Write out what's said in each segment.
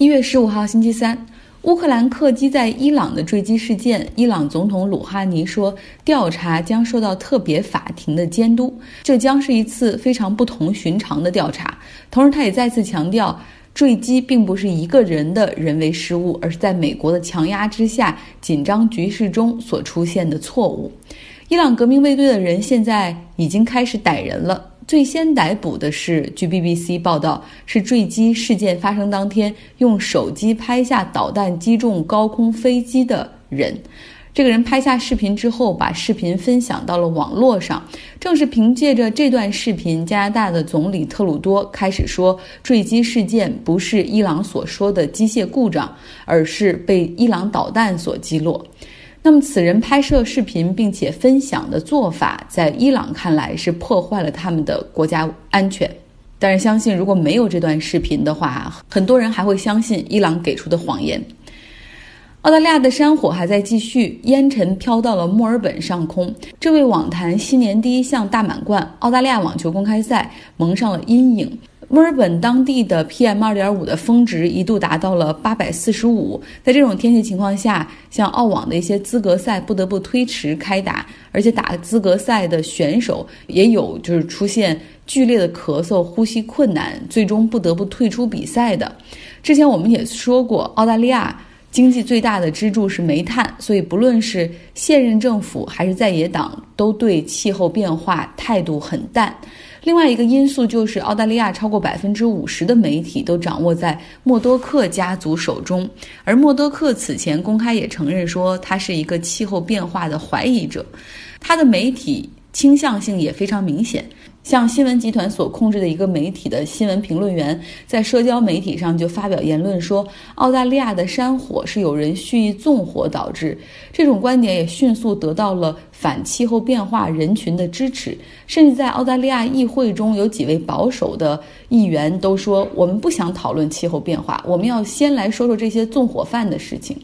一月十五号，星期三，乌克兰客机在伊朗的坠机事件，伊朗总统鲁哈尼说，调查将受到特别法庭的监督，这将是一次非常不同寻常的调查。同时，他也再次强调，坠机并不是一个人的人为失误，而是在美国的强压之下，紧张局势中所出现的错误。伊朗革命卫队的人现在已经开始逮人了。最先逮捕的是，据 BBC 报道，是坠机事件发生当天用手机拍下导弹击中高空飞机的人。这个人拍下视频之后，把视频分享到了网络上。正是凭借着这段视频，加拿大的总理特鲁多开始说，坠机事件不是伊朗所说的机械故障，而是被伊朗导弹所击落。那么，此人拍摄视频并且分享的做法，在伊朗看来是破坏了他们的国家安全。但是，相信如果没有这段视频的话，很多人还会相信伊朗给出的谎言。澳大利亚的山火还在继续，烟尘飘到了墨尔本上空，这为网坛新年第一项大满贯——澳大利亚网球公开赛蒙上了阴影。墨尔本当地的 PM 二点五的峰值一度达到了八百四十五，在这种天气情况下，像澳网的一些资格赛不得不推迟开打，而且打资格赛的选手也有就是出现剧烈的咳嗽、呼吸困难，最终不得不退出比赛的。之前我们也说过，澳大利亚经济最大的支柱是煤炭，所以不论是现任政府还是在野党，都对气候变化态度很淡。另外一个因素就是，澳大利亚超过百分之五十的媒体都掌握在默多克家族手中，而默多克此前公开也承认说他是一个气候变化的怀疑者，他的媒体倾向性也非常明显。像新闻集团所控制的一个媒体的新闻评论员，在社交媒体上就发表言论说，澳大利亚的山火是有人蓄意纵火导致。这种观点也迅速得到了反气候变化人群的支持，甚至在澳大利亚议会中有几位保守的议员都说，我们不想讨论气候变化，我们要先来说说这些纵火犯的事情。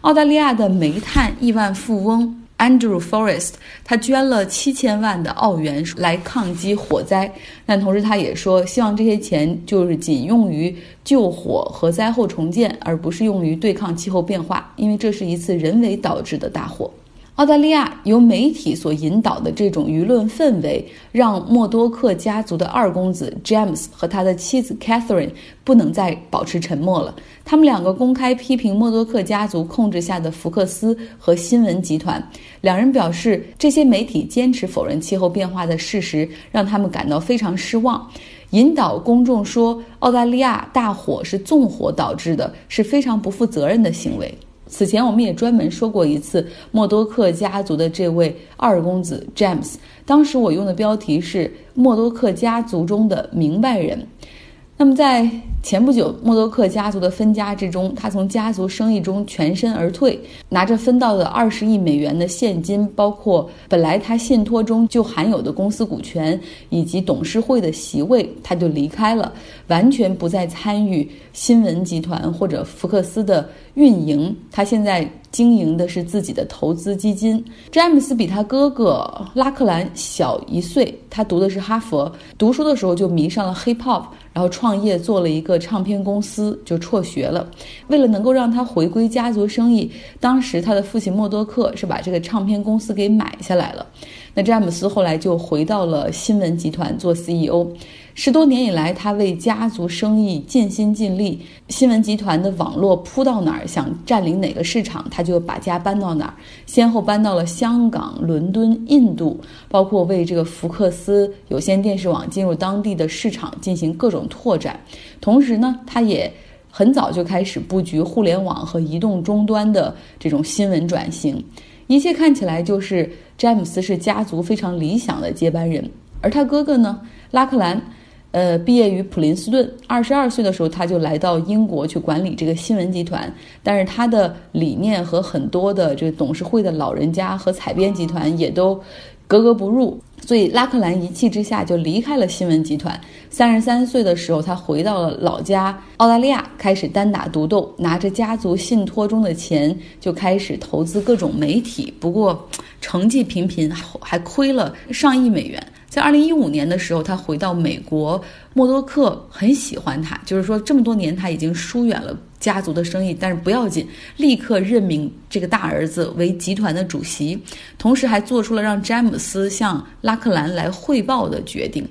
澳大利亚的煤炭亿万富翁。Andrew Forrest，他捐了七千万的澳元来抗击火灾，但同时他也说，希望这些钱就是仅用于救火和灾后重建，而不是用于对抗气候变化，因为这是一次人为导致的大火。澳大利亚由媒体所引导的这种舆论氛围，让默多克家族的二公子 James 和他的妻子 Catherine 不能再保持沉默了。他们两个公开批评默多克家族控制下的福克斯和新闻集团。两人表示，这些媒体坚持否认气候变化的事实，让他们感到非常失望。引导公众说澳大利亚大火是纵火导致的，是非常不负责任的行为。此前我们也专门说过一次默多克家族的这位二公子 James，当时我用的标题是默多克家族中的明白人。那么在前不久，默多克家族的分家之中，他从家族生意中全身而退，拿着分到的二十亿美元的现金，包括本来他信托中就含有的公司股权以及董事会的席位，他就离开了，完全不再参与新闻集团或者福克斯的运营。他现在。经营的是自己的投资基金。詹姆斯比他哥哥拉克兰小一岁，他读的是哈佛。读书的时候就迷上了 hip hop，然后创业做了一个唱片公司，就辍学了。为了能够让他回归家族生意，当时他的父亲默多克是把这个唱片公司给买下来了。那詹姆斯后来就回到了新闻集团做 CEO。十多年以来，他为家族生意尽心尽力。新闻集团的网络铺到哪儿，想占领哪个市场，他就把家搬到哪儿。先后搬到了香港、伦敦、印度，包括为这个福克斯有线电视网进入当地的市场进行各种拓展。同时呢，他也很早就开始布局互联网和移动终端的这种新闻转型。一切看起来就是詹姆斯是家族非常理想的接班人，而他哥哥呢，拉克兰。呃，毕业于普林斯顿，二十二岁的时候他就来到英国去管理这个新闻集团，但是他的理念和很多的这个董事会的老人家和采编集团也都格格不入，所以拉克兰一气之下就离开了新闻集团。三十三岁的时候，他回到了老家澳大利亚，开始单打独斗，拿着家族信托中的钱就开始投资各种媒体，不过成绩平平，还亏了上亿美元。在二零一五年的时候，他回到美国，默多克很喜欢他，就是说这么多年他已经疏远了家族的生意，但是不要紧，立刻任命这个大儿子为集团的主席，同时还做出了让詹姆斯向拉克兰来汇报的决定。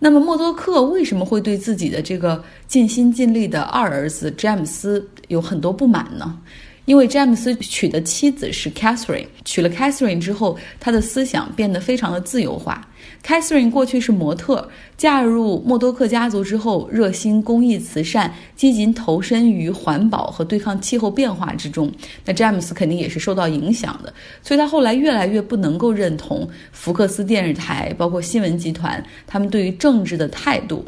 那么默多克为什么会对自己的这个尽心尽力的二儿子詹姆斯有很多不满呢？因为詹姆斯娶的妻子是 Catherine，娶了 Catherine 之后，他的思想变得非常的自由化。Catherine 过去是模特，嫁入默多克家族之后，热心公益慈善，积极投身于环保和对抗气候变化之中。那詹姆斯肯定也是受到影响的，所以他后来越来越不能够认同福克斯电视台，包括新闻集团他们对于政治的态度，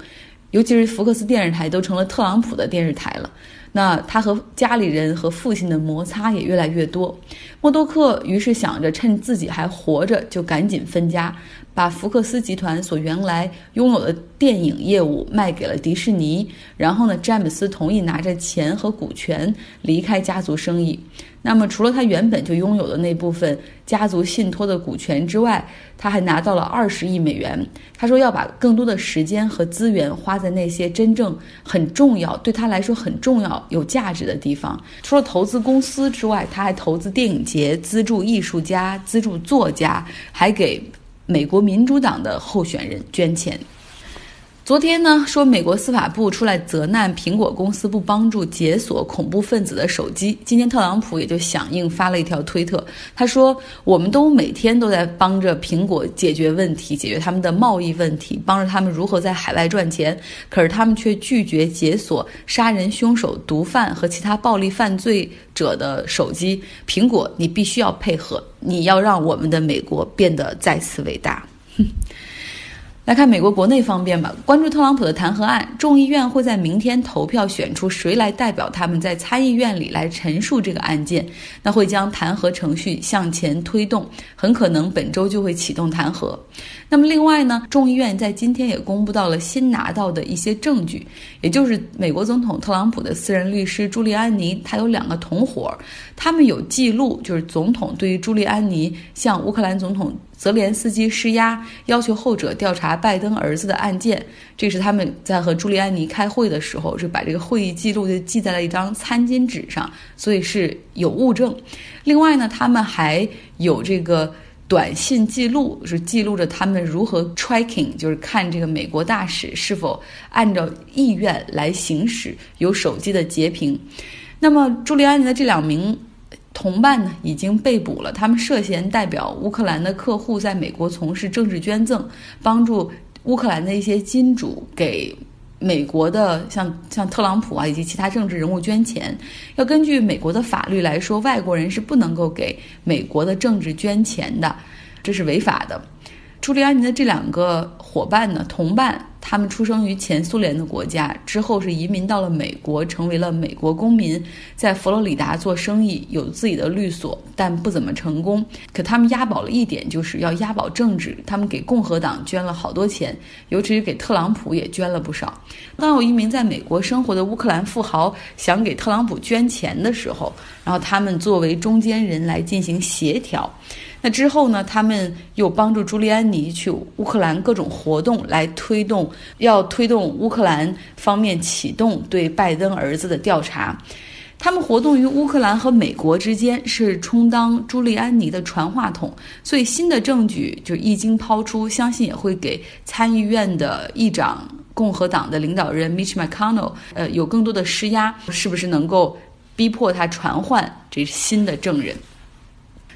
尤其是福克斯电视台都成了特朗普的电视台了。那他和家里人和父亲的摩擦也越来越多，默多克于是想着趁自己还活着就赶紧分家，把福克斯集团所原来拥有的电影业务卖给了迪士尼，然后呢，詹姆斯同意拿着钱和股权离开家族生意。那么，除了他原本就拥有的那部分家族信托的股权之外，他还拿到了二十亿美元。他说要把更多的时间和资源花在那些真正很重要、对他来说很重要、有价值的地方。除了投资公司之外，他还投资电影节、资助艺术家、资助作家，还给美国民主党的候选人捐钱。昨天呢，说美国司法部出来责难苹果公司不帮助解锁恐怖分子的手机。今天特朗普也就响应发了一条推特，他说：“我们都每天都在帮着苹果解决问题，解决他们的贸易问题，帮着他们如何在海外赚钱。可是他们却拒绝解锁杀人凶手、毒贩和其他暴力犯罪者的手机。苹果，你必须要配合，你要让我们的美国变得再次伟大。”哼来看美国国内方面吧，关注特朗普的弹劾案，众议院会在明天投票选出谁来代表他们在参议院里来陈述这个案件，那会将弹劾程序向前推动，很可能本周就会启动弹劾。那么另外呢，众议院在今天也公布到了新拿到的一些证据，也就是美国总统特朗普的私人律师朱利安尼，他有两个同伙，他们有记录，就是总统对于朱利安尼向乌克兰总统。泽连斯基施压，要求后者调查拜登儿子的案件。这是他们在和朱利安尼开会的时候，是把这个会议记录就记在了一张餐巾纸上，所以是有物证。另外呢，他们还有这个短信记录，是记录着他们如何 tracking，就是看这个美国大使是否按照意愿来行使有手机的截屏。那么朱利安尼的这两名。同伴呢已经被捕了，他们涉嫌代表乌克兰的客户在美国从事政治捐赠，帮助乌克兰的一些金主给美国的像像特朗普啊以及其他政治人物捐钱。要根据美国的法律来说，外国人是不能够给美国的政治捐钱的，这是违法的。朱利安尼的这两个伙伴呢，同伴。他们出生于前苏联的国家，之后是移民到了美国，成为了美国公民，在佛罗里达做生意，有自己的律所，但不怎么成功。可他们押宝了一点，就是要押宝政治。他们给共和党捐了好多钱，尤其是给特朗普也捐了不少。当有一名在美国生活的乌克兰富豪想给特朗普捐钱的时候，然后他们作为中间人来进行协调。那之后呢？他们又帮助朱利安尼去乌克兰各种活动，来推动，要推动乌克兰方面启动对拜登儿子的调查。他们活动于乌克兰和美国之间，是充当朱利安尼的传话筒。所以新的证据就一经抛出，相信也会给参议院的议长、共和党的领导人 Mitch McConnell，呃，有更多的施压，是不是能够逼迫他传唤这新的证人？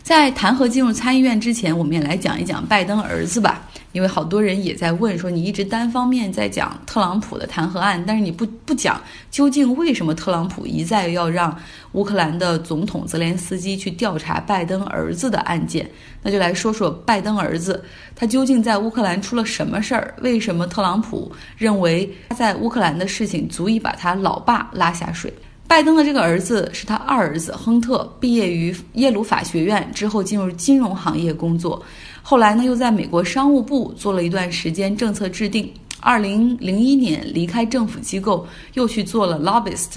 在弹劾进入参议院之前，我们也来讲一讲拜登儿子吧，因为好多人也在问说，你一直单方面在讲特朗普的弹劾案，但是你不不讲究竟为什么特朗普一再要让乌克兰的总统泽连斯基去调查拜登儿子的案件？那就来说说拜登儿子，他究竟在乌克兰出了什么事儿？为什么特朗普认为他在乌克兰的事情足以把他老爸拉下水？拜登的这个儿子是他二儿子亨特，毕业于耶鲁法学院之后进入金融行业工作，后来呢又在美国商务部做了一段时间政策制定。二零零一年离开政府机构，又去做了 lobbyist，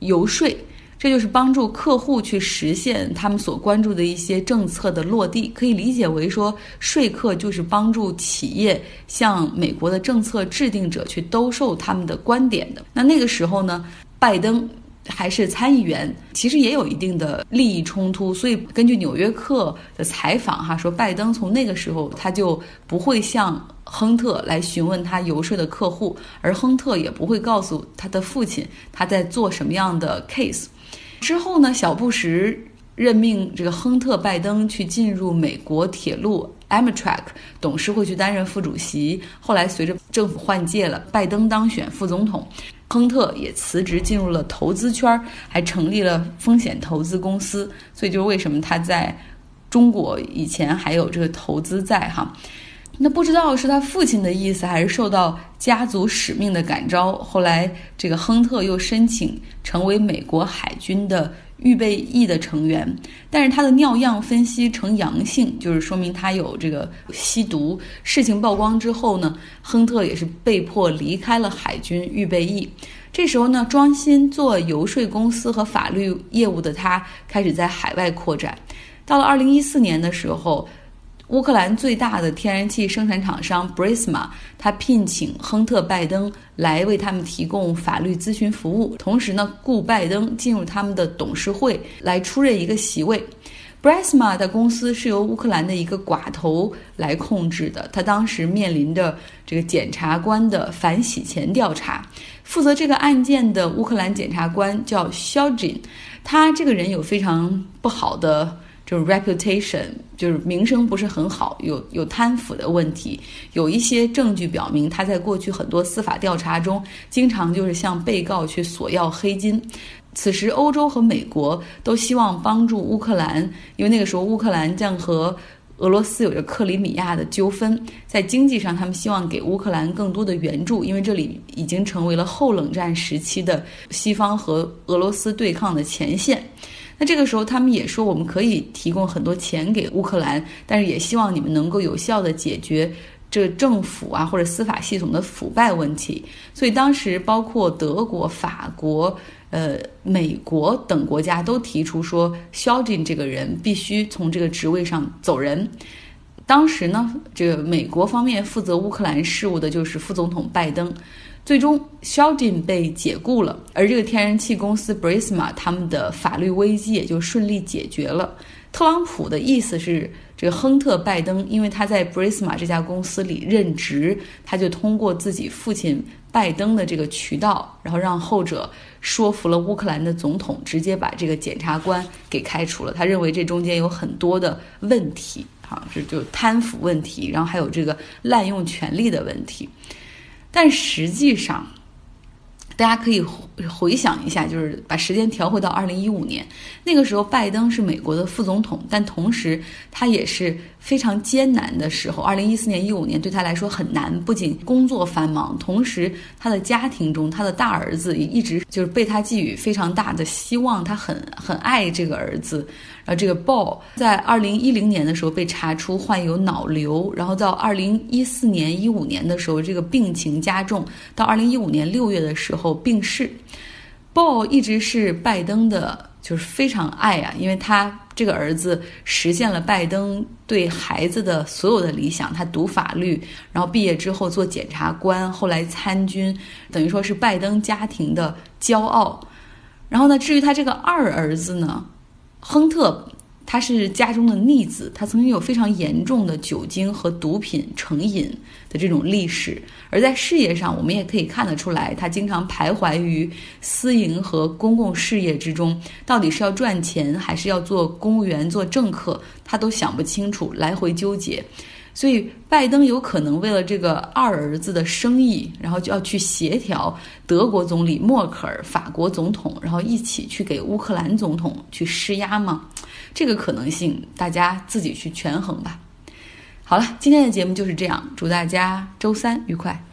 游说。这就是帮助客户去实现他们所关注的一些政策的落地，可以理解为说，说客就是帮助企业向美国的政策制定者去兜售他们的观点的。那那个时候呢，拜登。还是参议员，其实也有一定的利益冲突，所以根据《纽约客》的采访，哈说拜登从那个时候他就不会向亨特来询问他游说的客户，而亨特也不会告诉他的父亲他在做什么样的 case。之后呢，小布什任命这个亨特·拜登去进入美国铁路 Amtrak 董事会去担任副主席，后来随着政府换届了，拜登当选副总统。亨特也辞职进入了投资圈，还成立了风险投资公司。所以，就是为什么他在中国以前还有这个投资在哈？那不知道是他父亲的意思，还是受到家族使命的感召。后来，这个亨特又申请成为美国海军的。预备役的成员，但是他的尿样分析呈阳性，就是说明他有这个吸毒。事情曝光之后呢，亨特也是被迫离开了海军预备役。这时候呢，专心做游说公司和法律业务的他，开始在海外扩展。到了二零一四年的时候。乌克兰最大的天然气生产厂商 Brisma，他聘请亨特·拜登来为他们提供法律咨询服务，同时呢，雇拜登进入他们的董事会来出任一个席位。Brisma 的公司是由乌克兰的一个寡头来控制的，他当时面临着这个检察官的反洗钱调查。负责这个案件的乌克兰检察官叫 Shojin，他这个人有非常不好的。就是 reputation，就是名声不是很好，有有贪腐的问题，有一些证据表明他在过去很多司法调查中，经常就是向被告去索要黑金。此时，欧洲和美国都希望帮助乌克兰，因为那个时候乌克兰将和俄罗斯有着克里米亚的纠纷，在经济上他们希望给乌克兰更多的援助，因为这里已经成为了后冷战时期的西方和俄罗斯对抗的前线。那这个时候，他们也说我们可以提供很多钱给乌克兰，但是也希望你们能够有效的解决这政府啊或者司法系统的腐败问题。所以当时包括德国、法国、呃美国等国家都提出说，肖金这个人必须从这个职位上走人。当时呢，这个美国方面负责乌克兰事务的就是副总统拜登。最终 s h e l d i n 被解雇了，而这个天然气公司 Brisma 他们的法律危机也就顺利解决了。特朗普的意思是，这个亨特·拜登因为他在 Brisma 这家公司里任职，他就通过自己父亲拜登的这个渠道，然后让后者说服了乌克兰的总统，直接把这个检察官给开除了。他认为这中间有很多的问题，哈，这就贪腐问题，然后还有这个滥用权力的问题。但实际上，大家可以回想一下，就是把时间调回到二零一五年，那个时候拜登是美国的副总统，但同时他也是。非常艰难的时候，二零一四年、一五年对他来说很难。不仅工作繁忙，同时他的家庭中，他的大儿子也一直就是被他寄予非常大的希望。他很很爱这个儿子。然后这个 Ball 在二零一零年的时候被查出患有脑瘤，然后到二零一四年、一五年的时候，这个病情加重，到二零一五年六月的时候病逝。Ball 一直是拜登的。就是非常爱啊，因为他这个儿子实现了拜登对孩子的所有的理想。他读法律，然后毕业之后做检察官，后来参军，等于说是拜登家庭的骄傲。然后呢，至于他这个二儿子呢，亨特。他是家中的逆子，他曾经有非常严重的酒精和毒品成瘾的这种历史。而在事业上，我们也可以看得出来，他经常徘徊于私营和公共事业之中，到底是要赚钱还是要做公务员、做政客，他都想不清楚，来回纠结。所以，拜登有可能为了这个二儿子的生意，然后就要去协调德国总理默克尔、法国总统，然后一起去给乌克兰总统去施压吗？这个可能性，大家自己去权衡吧。好了，今天的节目就是这样，祝大家周三愉快。